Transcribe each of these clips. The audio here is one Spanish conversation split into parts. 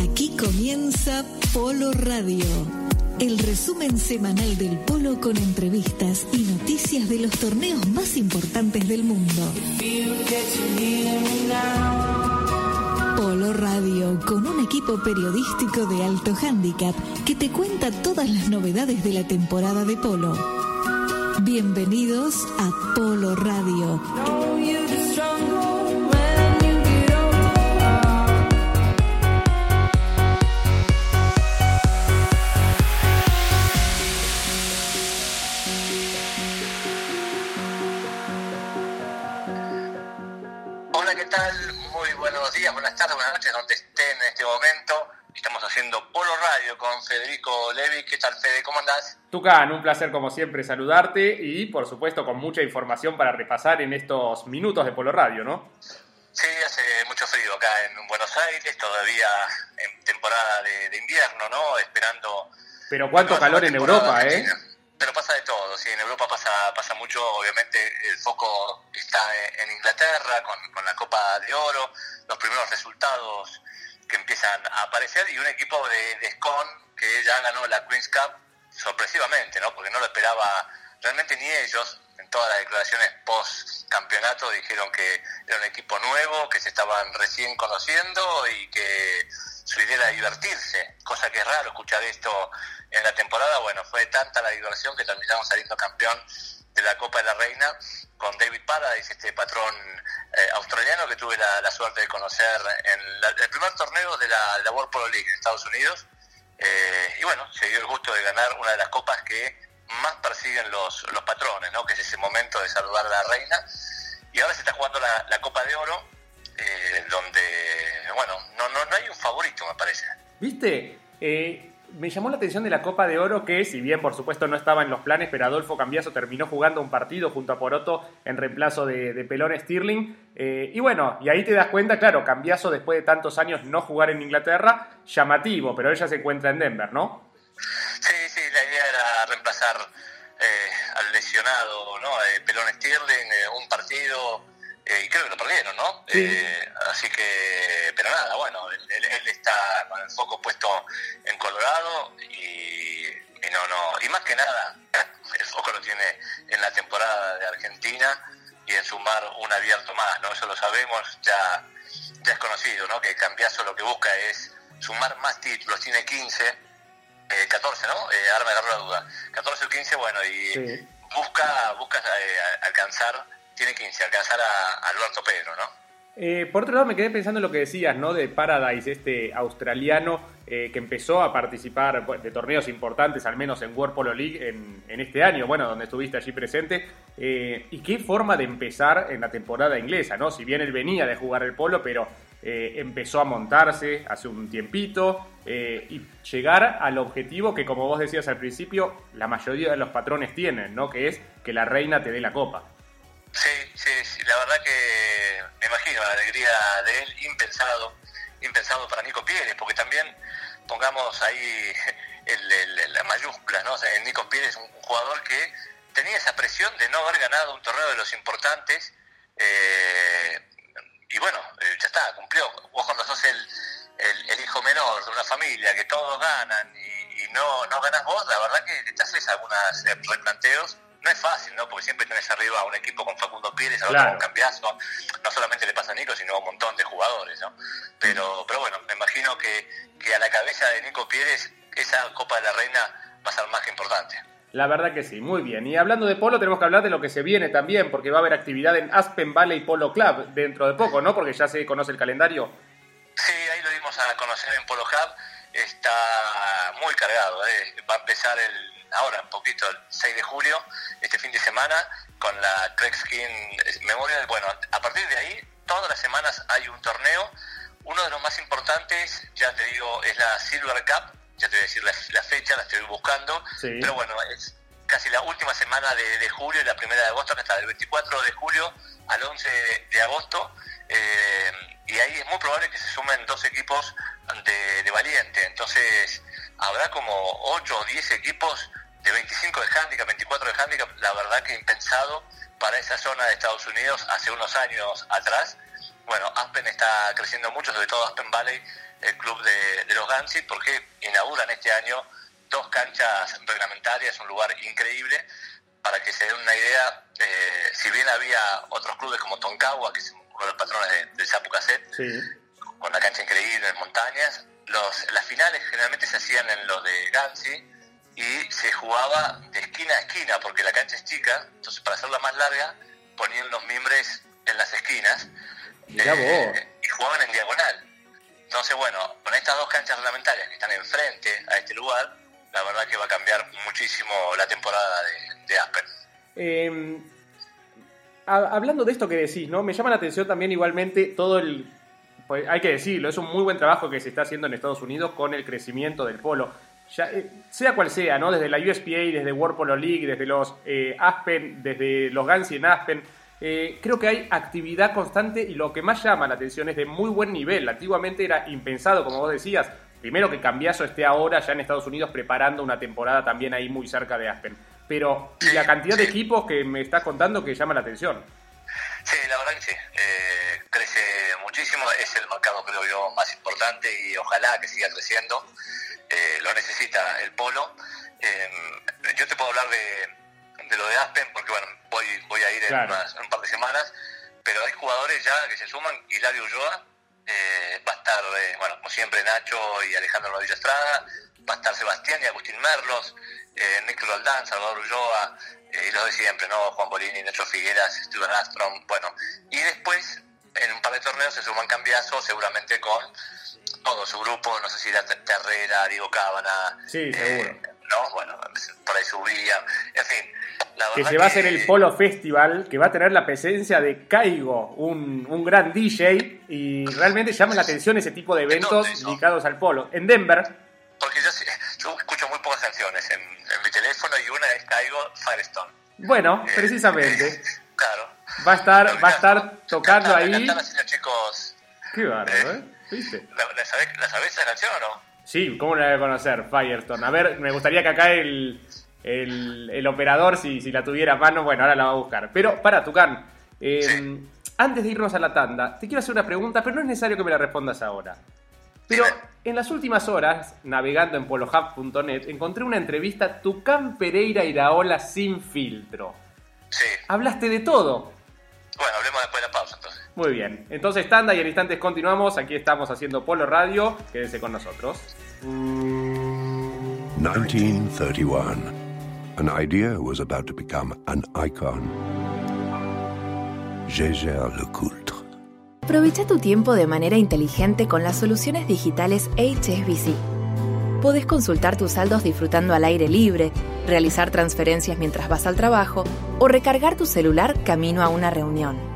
Aquí comienza Polo Radio, el resumen semanal del polo con entrevistas y noticias de los torneos más importantes del mundo. Polo Radio, con un equipo periodístico de alto handicap que te cuenta todas las novedades de la temporada de polo. Bienvenidos a Polo Radio. Levi. ¿Qué tal, Fede? ¿Cómo andás? Tucán, un placer como siempre saludarte y por supuesto con mucha información para repasar en estos minutos de Polo Radio, ¿no? Sí, hace mucho frío acá en Buenos Aires, todavía en temporada de, de invierno, ¿no? Esperando... Pero cuánto calor en Europa, ¿eh? Pero pasa de todo, sí, en Europa pasa, pasa mucho, obviamente el foco está en, en Inglaterra con, con la Copa de Oro, los primeros resultados que empiezan a aparecer y un equipo de, de Scone que ya ganó la Queen's Cup sorpresivamente, ¿no? Porque no lo esperaba realmente ni ellos, en todas las declaraciones post campeonato dijeron que era un equipo nuevo, que se estaban recién conociendo y que su idea era divertirse, cosa que es raro escuchar esto en la temporada. Bueno, fue tanta la diversión que terminamos saliendo campeón de la Copa de la Reina con David Paradise, este patrón eh, australiano que tuve la, suerte de conocer en la- el primer torneo de la, de la World Polo League en Estados Unidos. Eh, de ganar una de las copas que más persiguen los, los patrones, ¿no? que es ese momento de saludar a la reina. Y ahora se está jugando la, la Copa de Oro, eh, donde, bueno, no, no, no hay un favorito, me parece. ¿Viste? Eh, me llamó la atención de la Copa de Oro que, si bien por supuesto no estaba en los planes, pero Adolfo Cambiaso terminó jugando un partido junto a Poroto en reemplazo de, de Pelón Stirling. Eh, y bueno, y ahí te das cuenta, claro, Cambiaso después de tantos años no jugar en Inglaterra, llamativo, pero ella se encuentra en Denver, ¿no? Lesionado, ¿no? Eh, Pelón Stirling, eh, un partido, eh, y creo que lo perdieron, ¿no? Sí. Así que, pero nada, bueno, él, él- él está con el foco puesto en Colorado y, y no, no, y más que nada, el foco lo tiene en la temporada de Argentina y en sumar un abierto más, ¿no? Eso lo sabemos, ya, ya es conocido, ¿no? Que Cambiaso lo que busca es sumar más títulos, tiene 15, eh, 14, ¿no? Eh, ahora me agarró la duda. 14 o 15, bueno, y Sí. Busca, busca eh, alcanzar, tiene 15, alcanzar a, a Alberto Pedro, ¿no? Eh, por otro lado, me quedé pensando en lo que decías, ¿no? De Paradise, este australiano eh, que empezó a participar de torneos importantes, al menos en World Polo League en, en este año, bueno, donde estuviste allí presente. Y qué forma de empezar en la temporada inglesa, ¿no? Si bien él venía de jugar el polo, pero eh, empezó a montarse hace un tiempito eh, y llegar al objetivo que, como vos decías al principio, la mayoría de los patrones tienen, ¿no? Que es que la reina te dé la copa. Sí, sí, sí, la verdad que me imagino la alegría de él, impensado, impensado para Nico Pérez, porque también pongamos ahí el, el- la mayúscula, ¿no? O Nico Pérez es un jugador que tenía esa presión de no haber ganado un torneo de los importantes, eh, y bueno, eh, está, cumplió. Vos cuando sos el, el, el hijo menor de una familia, que todos ganan y, y no, no ganas vos, la verdad que te haces algunos replanteos. No es fácil, ¿no? Porque siempre tenés arriba a un equipo con Facundo Pérez, a otro Claro. con Cambiazo. No solamente le pasa a Nico, sino a un montón de jugadores, ¿no? Pero, pero bueno, me imagino que, que a la cabeza de Nico Pérez esa Copa de la Reina va a ser más que importante. La verdad que sí, muy bien. Y hablando de polo, tenemos que hablar de lo que se viene también, porque va a haber actividad en Aspen Valley Polo Club dentro de poco, ¿no? Porque ya se conoce el calendario. Sí, ahí lo dimos a conocer en Polo Hub. Está muy cargado. ¿eh? Va a empezar el ahora, un poquito, el 6 de julio, este fin de semana, con la Craig Skin Memorial. Bueno, a partir de ahí, todas las semanas hay un torneo. Uno de los más importantes, ya te digo, es la Silver Cup. Ya te voy a decir la, la fecha, la estoy buscando. Sí. Pero bueno, es casi la última semana de, de julio y la primera de agosto, que está del 24 de julio al 11 de, de agosto. Eh, y ahí es muy probable que se sumen dos equipos de, de valiente. Entonces, habrá como 8 o 10 equipos de 25 de handicap, 24 de handicap, la verdad que impensado para esa zona de Estados Unidos hace unos años atrás. Bueno, Aspen está creciendo mucho, sobre todo Aspen Valley, el club de, los Gansi, porque inauguran este año dos canchas reglamentarias, un lugar increíble. Para que se den una idea, eh, si bien había otros clubes como Toncagua, que es uno de los patrones de, de con una cancha increíble en montañas, los, las finales generalmente se hacían en los de Gansi y se jugaba de esquina a esquina, porque la cancha es chica, entonces para hacerla más larga ponían los mimbres en las esquinas eh, y jugaban en diagonal. Entonces, bueno, con estas dos canchas reglamentarias que están enfrente a este lugar, la verdad que va a cambiar muchísimo la temporada de, Aspen. Eh, hablando de esto que decís, ¿no? Me llama la atención también igualmente todo el... Pues hay que decirlo, es un muy buen trabajo que se está haciendo en Estados Unidos con el crecimiento del polo. Ya, eh, sea cual sea, ¿no? Desde la USPA, desde World Polo League, desde los eh, Aspen, desde los Gansi en Aspen, eh, creo que hay actividad constante y lo que más llama la atención es de muy buen nivel. Antiguamente era impensado, como vos decías, primero que Cambiaso esté ahora ya en Estados Unidos preparando una temporada también ahí muy cerca de Aspen. Pero y la cantidad de equipos que me estás contando que llama la atención. Sí, la verdad que sí. Eh, crece muchísimo, es el mercado creo yo más importante y ojalá que siga creciendo. Eh, lo necesita el polo. yo te puedo hablar de de lo de Aspen, porque bueno, voy, voy a ir en, un par de semanas, pero hay jugadores ya que se suman, Hilario Ulloa, eh, va a estar, eh, bueno, como siempre, Nacho y Alejandro Rodríguez Estrada, va a estar Sebastián y Agustín Merlos, eh, Nico Roldán, Salvador Ulloa, eh, y los de siempre, ¿no? Juan Bolini, Nacho Figueras, Steven Astrom, bueno, y después, en un par de torneos se suman cambiazos, seguramente con todo su grupo, no sé si la Terrera, Diego Cábana, sí, seguro ¿no? Bueno, por ahí subía, en fin. que se va a hacer el Polo Festival, que va a tener la presencia de Caigo, un, un gran DJ, y realmente llama la atención ese tipo de eventos dedicados al polo. En Denver. Porque yo, yo escucho muy pocas canciones en, mi teléfono y una es Caigo Firestone. Bueno, eh, precisamente. claro. Va a estar, va a estar tocando ahí. chicos. Qué bárbaro, ¿eh? ¿Viste? ¿La, sabés, ¿La sabés esa canción o no? Sí, ¿cómo la voy a conocer? Firestone. A ver, me gustaría que acá el, el, operador, si, si, la tuviera a mano, bueno, ahora la va a buscar. Pero, para, Tucán, eh, antes de irnos a la tanda, te quiero hacer una pregunta, pero no es necesario que me la respondas ahora. Pero en las últimas horas, navegando en polohub.net, encontré una entrevista Tucán Pereira Iraola sin filtro. Sí. Hablaste de todo. Bueno, hablemos de. Muy bien. Entonces, tanda y en instantes continuamos. Aquí estamos haciendo Polo Radio. Quédense con nosotros. 1931. An idea was about to become an icon. Gégère Lecoultre. Aprovecha tu tiempo de manera inteligente con las soluciones digitales HSBC. Puedes consultar tus saldos disfrutando al aire libre, realizar transferencias mientras vas al trabajo o recargar tu celular camino a una reunión.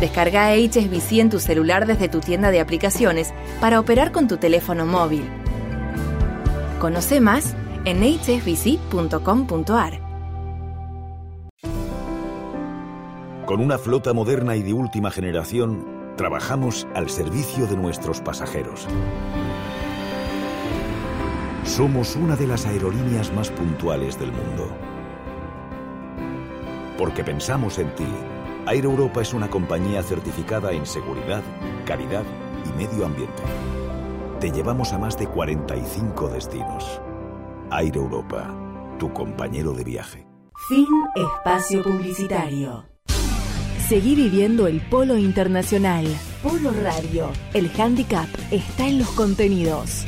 Descarga HSBC en tu celular desde tu tienda de aplicaciones para operar con tu teléfono móvil. Conoce más en hsbc.com.ar. Con una flota moderna y de última generación, trabajamos al servicio de nuestros pasajeros. Somos una de las aerolíneas más puntuales del mundo. Porque pensamos en ti Air Europa es una compañía certificada en seguridad, calidad y medio ambiente. Te llevamos a más de 45 destinos. Air Europa, tu compañero de viaje. Fin espacio publicitario. Seguí viviendo el polo internacional. Polo Radio. El handicap está en los contenidos.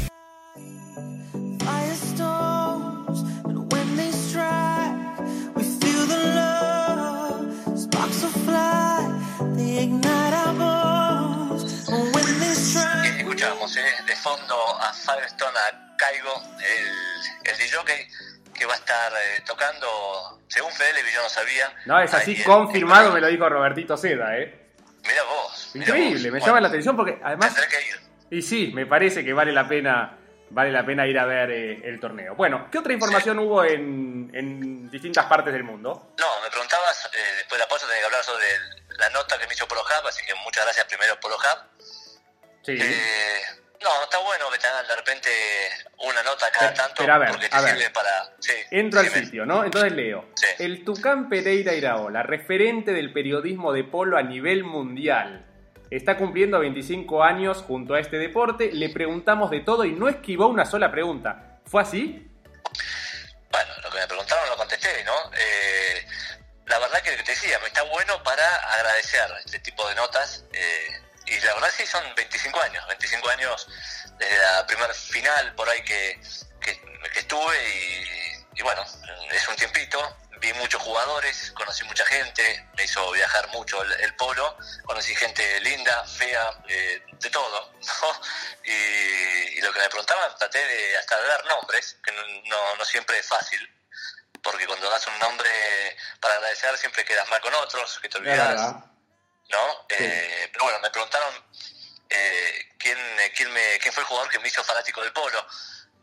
Fondo a Firestone, a Caigo, el, el DJ que va a estar eh, tocando, según Fedele, yo no sabía. No, es así confirmado, me lo dijo Robertito Seda, ¿eh? Mira vos. Increíble, me llama la atención porque además... Y sí, me parece que vale la pena vale la pena ir a ver eh, el torneo. Bueno, ¿qué otra información hubo en, en, distintas partes del mundo? No, me preguntabas, eh, después de la pausa tenía que hablar sobre la nota que me hizo Polo Hub, así que muchas gracias primero Polo Hub. Sí. No, está bueno que te hagan de repente una nota cada tanto pero a ver, porque te a sirve para... Sí, Entro al sitio, ¿no? Entonces leo. El Tucán Pereira Iraola, referente del periodismo de polo a nivel mundial. está cumpliendo 25 años junto a este deporte. Le preguntamos de todo y no esquivó una sola pregunta. ¿Fue así? Bueno, lo que me preguntaron lo contesté, ¿no? Eh, la verdad que te decía, me está bueno para agradecer este tipo de notas. Eh, y la verdad sí son 25 años, 25 años desde la primera final por ahí que, que, estuve y, bueno, es un tiempito. Vi muchos jugadores, conocí mucha gente, me hizo viajar mucho el, polo, conocí gente linda, fea, eh, de todo, ¿no? Y, lo que me preguntaban, traté de hasta de dar nombres, que no, no siempre es fácil, porque cuando das un nombre para agradecer siempre quedas mal con otros, que te olvidas. ¿No? Eh, pero bueno, me preguntaron eh, ¿quién, quién, me, quién fue el jugador que me hizo fanático del polo.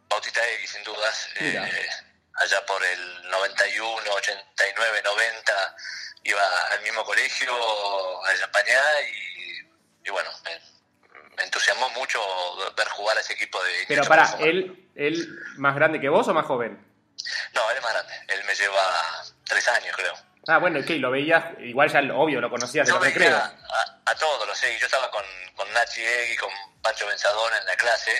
Bautista X, sin dudas. Eh, allá por el 91, 89, 90, iba al mismo colegio a España y, y bueno, me, entusiasmó mucho ver jugar a ese equipo de... Pero para, ¿él, ¿él más grande que vos o más joven? No, él es más grande. Él me lleva tres años, creo. Ah, bueno, ¿qué? ¿Lo veías? Igual ya, obvio, lo conocías de los recreos. A, a, todos, lo sé. Yo estaba con, con Nachi y con Pancho Benzador en la clase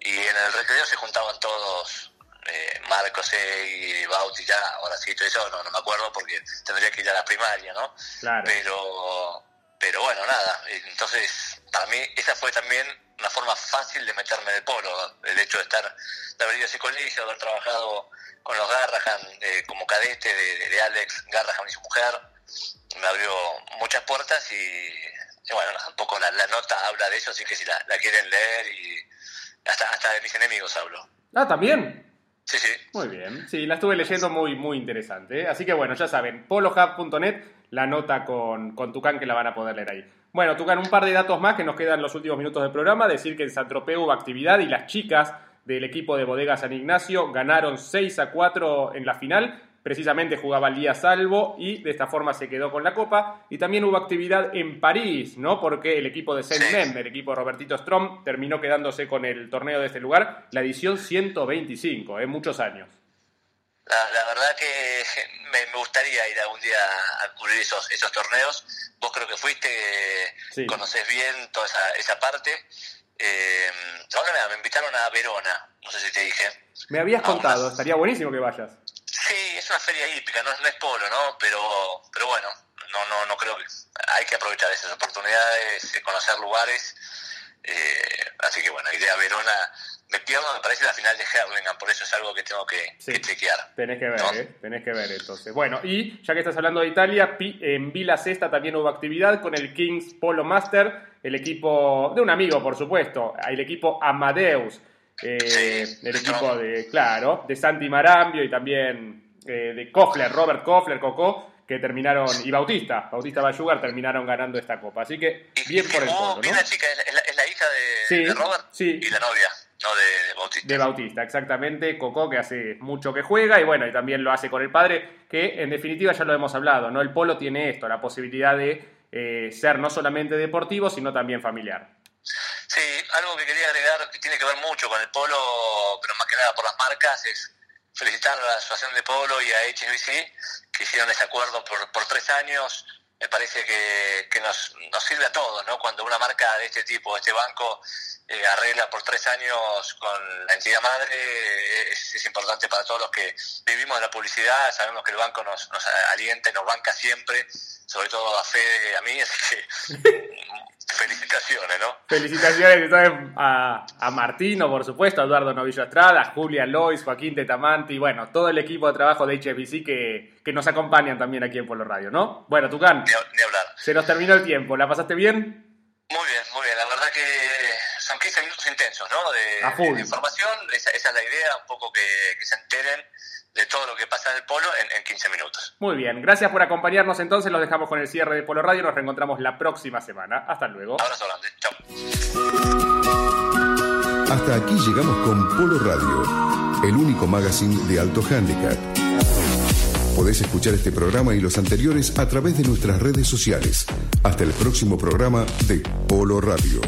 y en el recreo se juntaban todos, eh, Marcos y Bauti ya, ahora sí, todo eso no, no me acuerdo porque tendría que ir a la primaria, ¿no? Claro. Pero, pero bueno, nada. Entonces, para mí esa fue también una forma fácil de meterme en el polo. El hecho de estar, de haber ido a ese colegio, de haber trabajado con los Garrahan eh, como cadete de, Alex Garrahan y su mujer, me abrió muchas puertas y, bueno, un poco la, nota habla de eso, así que si la, quieren leer y hasta, hasta de mis enemigos hablo. Ah, también. Sí, sí. Muy bien. Sí, la estuve leyendo muy, muy interesante. Así que bueno, ya saben, polohub.net, la nota con, con Tucán que la van a poder leer ahí. Bueno, Tucán, un par de datos más que nos quedan los últimos minutos del programa. Decir que en San Tropez hubo actividad y las chicas del equipo de Bodega San Ignacio ganaron 6 a 4 en la final. Precisamente jugaba Lía Salvo y de esta forma se quedó con la copa. Y también hubo actividad en París, ¿no? Porque el equipo de Saint-Mem, el equipo de Robertito Strom, terminó quedándose con el torneo de este lugar, la edición 125, en ¿eh? muchos años. La, verdad que me, gustaría ir algún día a cubrir esos, esos torneos. Vos creo que fuiste, conoces bien toda esa, esa parte. Eh, ahora me invitaron a Verona, no sé si te dije. Me habías contado, estaría buenísimo que vayas. Sí, es una feria hípica, no, es polo, ¿no? Pero, pero bueno, no, no, no creo que hay que aprovechar esas oportunidades, conocer lugares. Eh, así que bueno, idea Verona me pierdo, me parece la final de Herlingham, por eso es algo que tengo que, chequear. Tenés que ver, ¿eh? tenés que ver entonces. Bueno, y ya que estás hablando de Italia, en Vila Sesta también hubo actividad con el Kings Polo Master, el equipo de un amigo, por supuesto, el equipo Amadeus, eh, el equipo de, claro, de Santi Marambio y también eh, de Kofler, Robert Kofler, Coco, que terminaron, y Bautista, Bautista Bayugar terminaron ganando esta copa. Así que bien por el polo, ¿no? Bien la chica, es la, hija de, Robert sí. y la novia. No, de, Bautista. De Bautista, exactamente. Coco, que hace mucho que juega y bueno, y también lo hace con el padre, que en definitiva ya lo hemos hablado, ¿no? El polo tiene esto, la posibilidad de eh, ser no solamente deportivo, sino también familiar. Sí, algo que quería agregar que tiene que ver mucho con el polo, pero más que nada por las marcas, es felicitar a la Asociación de Polo y a HBC que hicieron ese acuerdo por, por tres años me parece que, que nos, nos, sirve a todos, ¿no? Cuando una marca de este tipo, este banco, eh, arregla por tres años con la entidad madre, es, es, importante para todos los que vivimos de la publicidad, sabemos que el banco nos, nos alienta y nos banca siempre, sobre todo a Fede y a mí, así que felicitaciones, ¿no? Felicitaciones a, a Martino, por supuesto, a Eduardo Novillo Estrada, a Julia Lois, Joaquín Tetamanti, bueno, todo el equipo de trabajo de HFBC que, que nos acompañan también aquí en Pueblo Radio, ¿no? Bueno, Tucán, ni, ni hablar. se nos terminó el tiempo, ¿la pasaste bien? Muy bien, muy bien, la verdad que son 15 minutos intensos, ¿no? De, de información, esa, esa, es la idea, un poco que, que se enteren de todo lo que pasa en el polo en, en, 15 minutos. Muy bien, gracias por acompañarnos entonces, los dejamos con el cierre de Polo Radio, nos reencontramos la próxima semana. Hasta luego. Abrazo grande, chao. Hasta aquí llegamos con Polo Radio, el único magazine de alto handicap. Podés escuchar este programa y los anteriores a través de nuestras redes sociales. Hasta el próximo programa de Polo Radio.